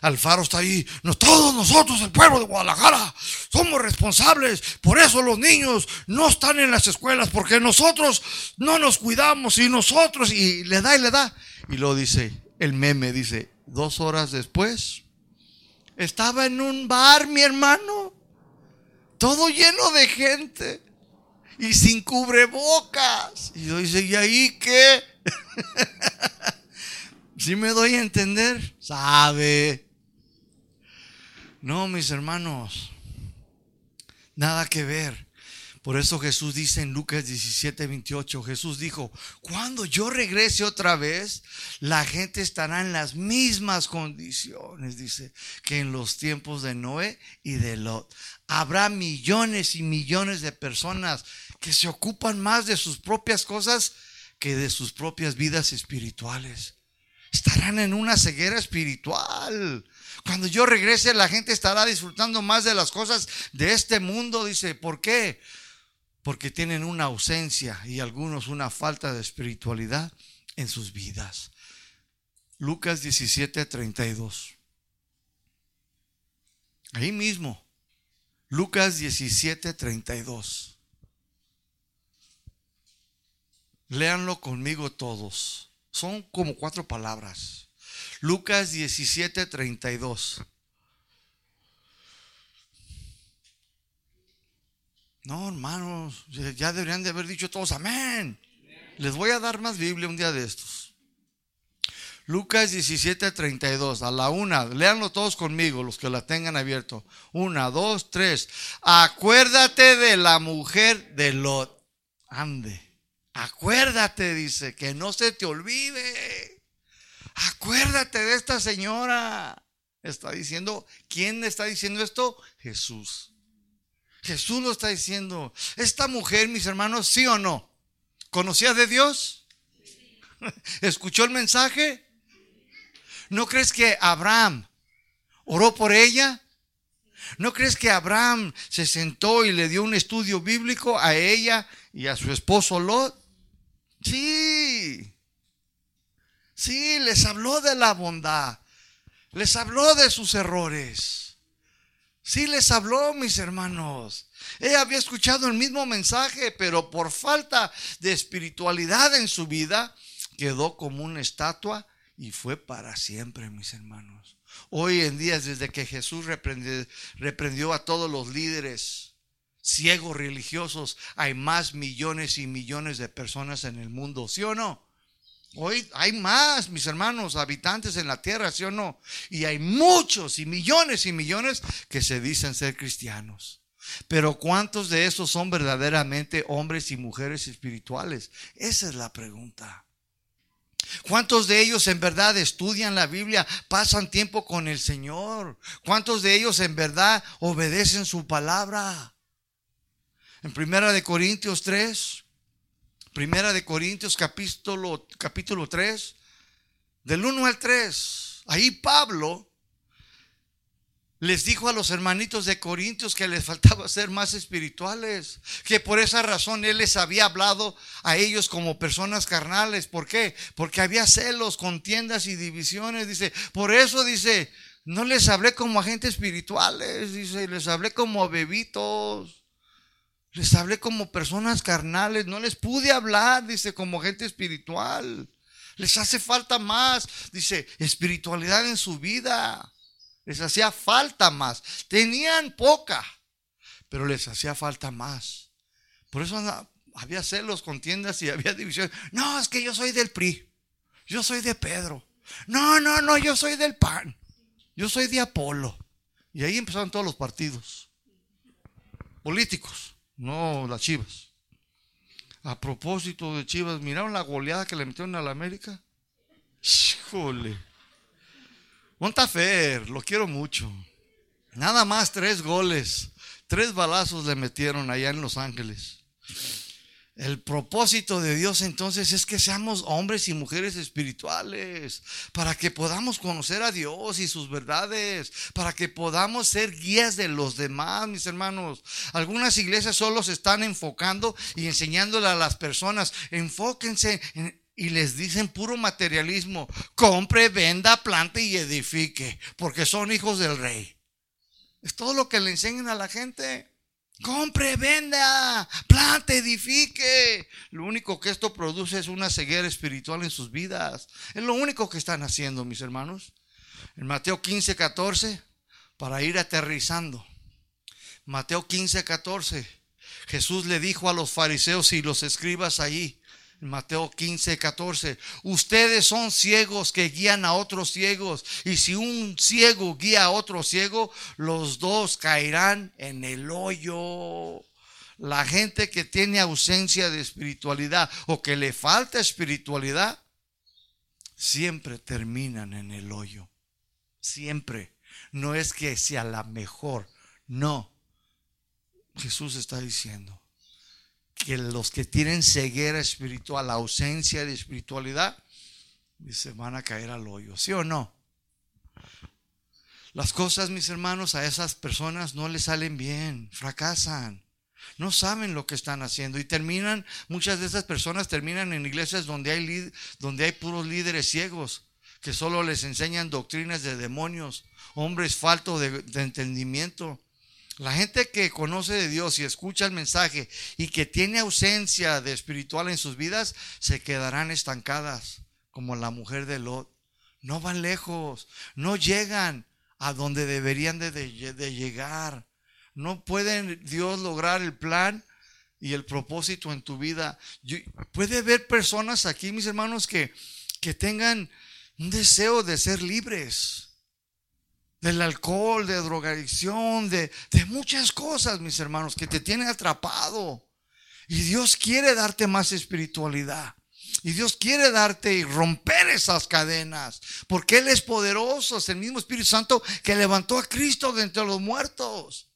Alfaro está ahí. Todos nosotros, el pueblo de Guadalajara, somos responsables. Por eso los niños no están en las escuelas, porque nosotros no nos cuidamos y nosotros, y le da y le da. Y lo dice, el meme dice, dos horas después, estaba en un bar, mi hermano, todo lleno de gente y sin cubrebocas. Y yo dice, ¿y ahí qué? (laughs) Si me doy a entender? Sabe. No, mis hermanos, nada que ver. Por eso Jesús dice en Lucas 17, 28, Jesús dijo, cuando yo regrese otra vez, la gente estará en las mismas condiciones, dice, que en los tiempos de Noé y de Lot. Habrá millones y millones de personas que se ocupan más de sus propias cosas que de sus propias vidas espirituales. Estarán en una ceguera espiritual. Cuando yo regrese, la gente estará disfrutando más de las cosas de este mundo. Dice, ¿por qué? Porque tienen una ausencia y algunos una falta de espiritualidad en sus vidas. Lucas 17, 32. Ahí mismo. Lucas 17, 32. Léanlo conmigo todos. Son como cuatro palabras. Lucas 17, 32. No, hermanos, ya deberían de haber dicho todos amén. Les voy a dar más Biblia un día de estos. Lucas 17, 32. A la una, léanlo todos conmigo, los que la tengan abierto. Una, dos, tres. Acuérdate de la mujer de Lot. Ande. Acuérdate, dice, que no se te olvide. Acuérdate de esta señora. Está diciendo, ¿quién está diciendo esto? Jesús. Jesús lo está diciendo. Esta mujer, mis hermanos, sí o no, ¿conocía de Dios? (laughs) ¿Escuchó el mensaje? ¿No crees que Abraham oró por ella? ¿No crees que Abraham se sentó y le dio un estudio bíblico a ella y a su esposo Lot? Sí. Sí, les habló de la bondad. Les habló de sus errores. Sí, les habló, mis hermanos. Ella había escuchado el mismo mensaje, pero por falta de espiritualidad en su vida, quedó como una estatua y fue para siempre, mis hermanos. Hoy en día, desde que Jesús reprendió, reprendió a todos los líderes, ciegos religiosos, hay más millones y millones de personas en el mundo, ¿sí o no? Hoy hay más, mis hermanos, habitantes en la tierra, ¿sí o no? Y hay muchos y millones y millones que se dicen ser cristianos. Pero ¿cuántos de esos son verdaderamente hombres y mujeres espirituales? Esa es la pregunta. ¿Cuántos de ellos en verdad estudian la Biblia, pasan tiempo con el Señor? ¿Cuántos de ellos en verdad obedecen su palabra? En Primera de Corintios 3, Primera de Corintios capítulo, capítulo 3, del 1 al 3, ahí Pablo les dijo a los hermanitos de Corintios que les faltaba ser más espirituales, que por esa razón él les había hablado a ellos como personas carnales. ¿Por qué? Porque había celos, contiendas y divisiones. Dice, por eso dice, no les hablé como agentes espirituales, dice, les hablé como bebitos. Les hablé como personas carnales, no les pude hablar, dice, como gente espiritual. Les hace falta más, dice, espiritualidad en su vida. Les hacía falta más. Tenían poca, pero les hacía falta más. Por eso había celos, contiendas y había división. No, es que yo soy del PRI. Yo soy de Pedro. No, no, no, yo soy del PAN. Yo soy de Apolo. Y ahí empezaron todos los partidos políticos no las Chivas. A propósito de Chivas, ¿miraron la goleada que le metieron a la América? Híjole. Montafer, lo quiero mucho. Nada más tres goles, tres balazos le metieron allá en Los Ángeles. El propósito de Dios entonces es que seamos hombres y mujeres espirituales, para que podamos conocer a Dios y sus verdades, para que podamos ser guías de los demás, mis hermanos. Algunas iglesias solo se están enfocando y enseñándole a las personas, enfóquense en, y les dicen puro materialismo, compre, venda, plante y edifique, porque son hijos del rey. Es todo lo que le enseñan a la gente. Compre, venda, plante, edifique. Lo único que esto produce es una ceguera espiritual en sus vidas. Es lo único que están haciendo, mis hermanos. En Mateo 15, 14, para ir aterrizando. Mateo 15, 14. Jesús le dijo a los fariseos y los escribas allí, Mateo 15, 14. Ustedes son ciegos que guían a otros ciegos. Y si un ciego guía a otro ciego, los dos caerán en el hoyo. La gente que tiene ausencia de espiritualidad o que le falta espiritualidad, siempre terminan en el hoyo. Siempre. No es que sea la mejor. No. Jesús está diciendo que los que tienen ceguera espiritual, ausencia de espiritualidad, se van a caer al hoyo, ¿sí o no? Las cosas, mis hermanos, a esas personas no les salen bien, fracasan, no saben lo que están haciendo y terminan, muchas de esas personas terminan en iglesias donde hay, donde hay puros líderes ciegos que solo les enseñan doctrinas de demonios, hombres faltos de entendimiento. La gente que conoce de Dios y escucha el mensaje y que tiene ausencia de espiritual en sus vidas, se quedarán estancadas, como la mujer de Lot. No van lejos, no llegan a donde deberían de, llegar. No pueden Dios lograr el plan y el propósito en tu vida. puede haber personas aquí, mis hermanos, que, que tengan un deseo de ser libres del alcohol, de drogadicción, de, de muchas cosas, mis hermanos, que te tienen atrapado. Y Dios quiere darte más espiritualidad. Y Dios quiere darte y romper esas cadenas. Porque Él es poderoso. Es el mismo Espíritu Santo que levantó a Cristo de entre los muertos.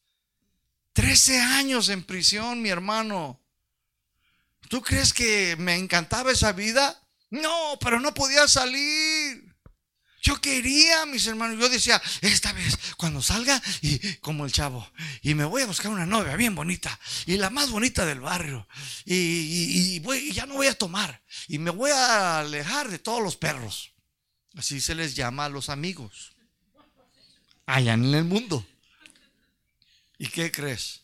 Trece años en prisión, mi hermano. ¿Tú crees que me encantaba esa vida? No, pero no podía salir. Yo quería, mis hermanos, yo decía, esta vez, cuando salga, y como el chavo, y me voy a buscar una novia bien bonita, y la más bonita del barrio, y, ya no voy a tomar, y me voy a alejar de todos los perros. Así se les llama a los amigos, allá en el mundo. ¿Y qué crees?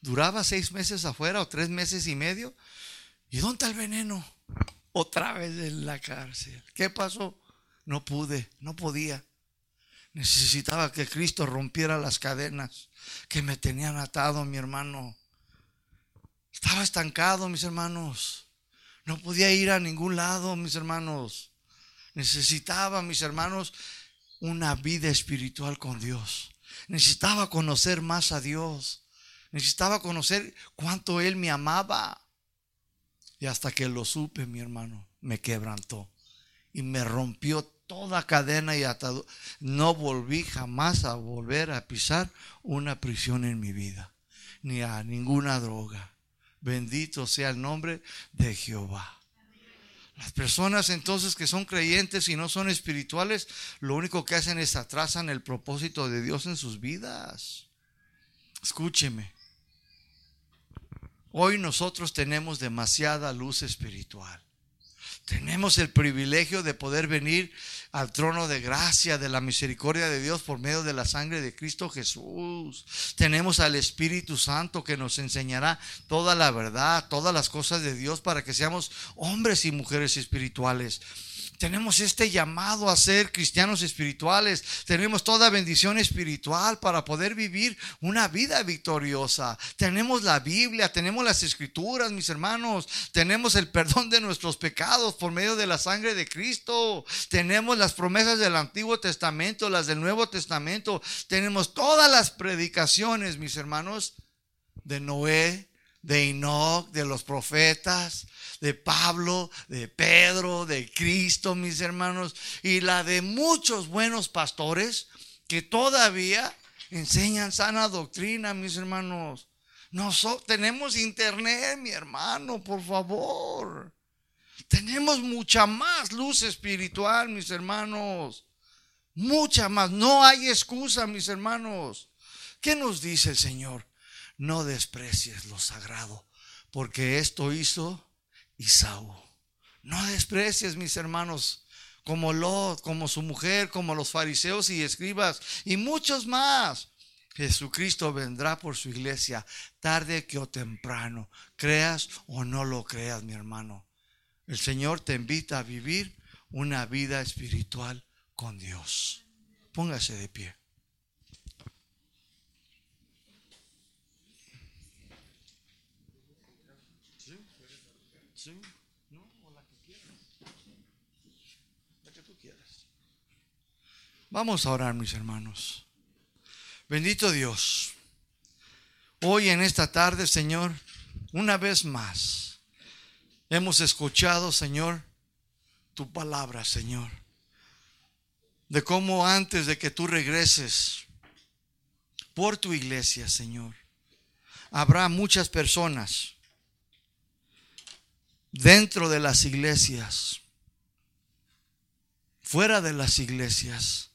Duraba seis meses afuera o tres meses y medio, ¿y dónde está el veneno? Otra vez en la cárcel. ¿Qué pasó? No pude, no podía. Necesitaba que Cristo rompiera las cadenas que me tenían atado, mi hermano. Estaba estancado, mis hermanos. No podía ir a ningún lado, mis hermanos. Necesitaba, mis hermanos, una vida espiritual con Dios. Necesitaba conocer más a Dios. Necesitaba conocer cuánto Él me amaba. Y hasta que lo supe, mi hermano, me quebrantó y me rompió toda cadena y atado. No volví jamás a volver a pisar una prisión en mi vida, ni a ninguna droga. Bendito sea el nombre de Jehová. Las personas entonces que son creyentes y no son espirituales, lo único que hacen es atrasan el propósito de Dios en sus vidas. Escúcheme. Hoy nosotros tenemos demasiada luz espiritual. Tenemos el privilegio de poder venir al trono de gracia, de la misericordia de Dios por medio de la sangre de Cristo Jesús. Tenemos al Espíritu Santo que nos enseñará toda la verdad, todas las cosas de Dios para que seamos hombres y mujeres espirituales. Tenemos este llamado a ser cristianos espirituales. Tenemos toda bendición espiritual para poder vivir una vida victoriosa. Tenemos la Biblia, tenemos las escrituras, mis hermanos. Tenemos el perdón de nuestros pecados por medio de la sangre de Cristo. Tenemos las promesas del Antiguo Testamento, las del Nuevo Testamento. Tenemos todas las predicaciones, mis hermanos, de Noé, de Enoch, de los profetas de Pablo, de Pedro, de Cristo, mis hermanos, y la de muchos buenos pastores que todavía enseñan sana doctrina, mis hermanos. Nosotros tenemos internet, mi hermano, por favor. Tenemos mucha más luz espiritual, mis hermanos. Mucha más. No hay excusa, mis hermanos. ¿Qué nos dice el Señor? No desprecies lo sagrado, porque esto hizo Isaú. No desprecies, mis hermanos, como Lot, como su mujer, como los fariseos y escribas y muchos más. Jesucristo vendrá por su iglesia tarde que o temprano, creas o no lo creas, mi hermano. El Señor te invita a vivir una vida espiritual con Dios. Póngase de pie. Vamos a orar, mis hermanos. Bendito Dios. Hoy en esta tarde, Señor, una vez más, hemos escuchado, Señor, tu palabra, Señor. De cómo antes de que tú regreses por tu iglesia, Señor, habrá muchas personas dentro de las iglesias, fuera de las iglesias,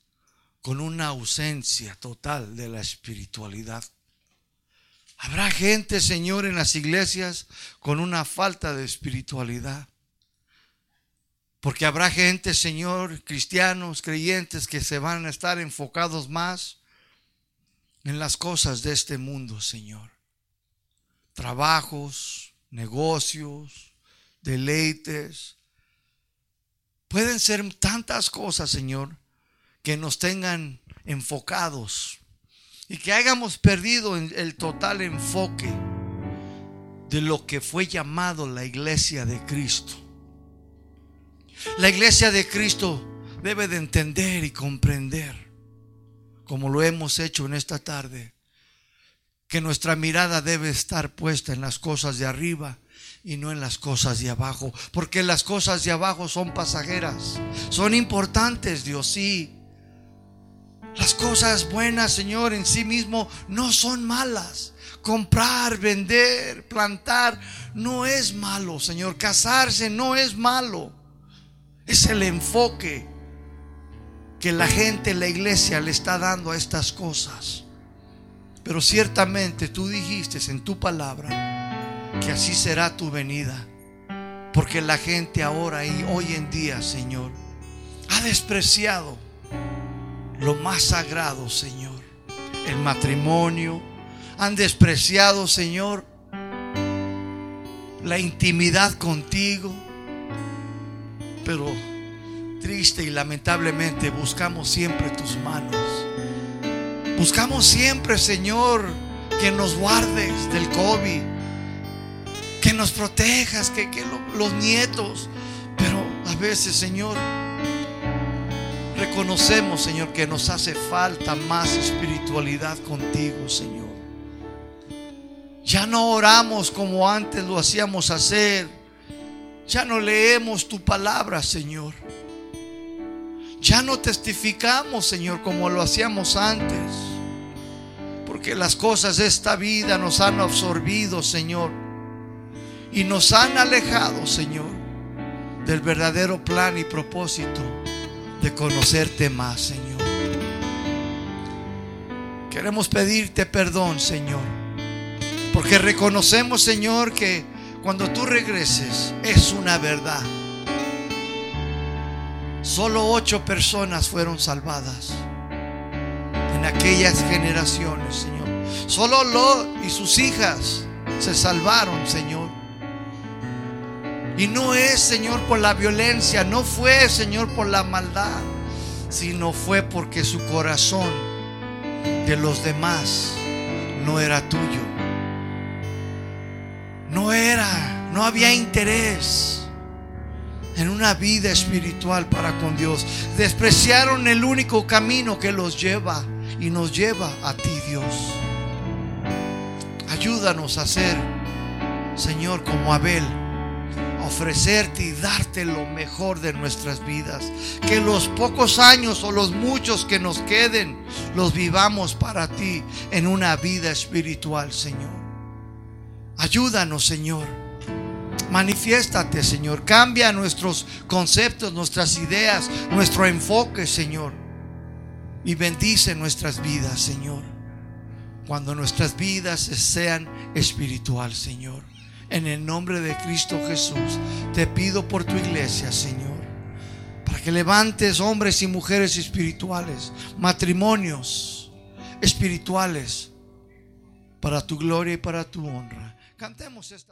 con una ausencia total de la espiritualidad. Habrá gente, Señor, en las iglesias con una falta de espiritualidad. Porque habrá gente, Señor, cristianos, creyentes, que se van a estar enfocados más en las cosas de este mundo, Señor. Trabajos, negocios, deleites. Pueden ser tantas cosas, Señor, que nos tengan enfocados y que hayamos perdido el total enfoque de lo que fue llamado la iglesia de Cristo. La iglesia de Cristo debe de entender y comprender, como lo hemos hecho en esta tarde, que nuestra mirada debe estar puesta en las cosas de arriba y no en las cosas de abajo, porque las cosas de abajo son pasajeras, son importantes, Dios sí, las cosas buenas, Señor, en sí mismo no son malas. Comprar, vender, plantar, no es malo, Señor. Casarse no es malo. Es el enfoque que la gente en la iglesia le está dando a estas cosas. Pero ciertamente tú dijiste en tu palabra que así será tu venida. Porque la gente ahora y hoy en día, Señor, ha despreciado lo más sagrado, Señor. El matrimonio. Han despreciado, Señor, la intimidad contigo. Pero triste y lamentablemente buscamos siempre tus manos. Buscamos siempre, Señor, que nos guardes del COVID, que nos protejas, que, que los nietos. Pero a veces, Señor, reconocemos, Señor, que nos hace falta más espiritualidad contigo, Señor. Ya no oramos como antes lo hacíamos hacer. Ya no leemos tu palabra, Señor. Ya no testificamos, Señor, como lo hacíamos antes. Porque las cosas de esta vida nos han absorbido, Señor. Y nos han alejado, Señor, del verdadero plan y propósito de conocerte más, Señor. Queremos pedirte perdón, Señor, porque reconocemos, Señor, que cuando tú regreses es una verdad. Solo ocho personas fueron salvadas en aquellas generaciones, Señor. Solo Lot y sus hijas se salvaron, Señor. Y no es, Señor, por la violencia, no fue, Señor, por la maldad, sino fue porque su corazón de los demás no era tuyo. No era, no había interés en una vida espiritual para con Dios. Despreciaron el único camino que los lleva y nos lleva a ti, Dios. Ayúdanos a ser, Señor, como Abel ofrecerte y darte lo mejor de nuestras vidas. Que los pocos años o los muchos que nos queden los vivamos para ti en una vida espiritual, Señor. Ayúdanos, Señor. Manifiéstate, Señor. Cambia nuestros conceptos, nuestras ideas, nuestro enfoque, Señor. Y bendice nuestras vidas, Señor. Cuando nuestras vidas sean espiritual, Señor En el nombre de Cristo Jesús, te pido por tu iglesia, Señor, para que levantes hombres y mujeres espirituales, matrimonios espirituales, para tu gloria y para tu honra. Cantemos esta.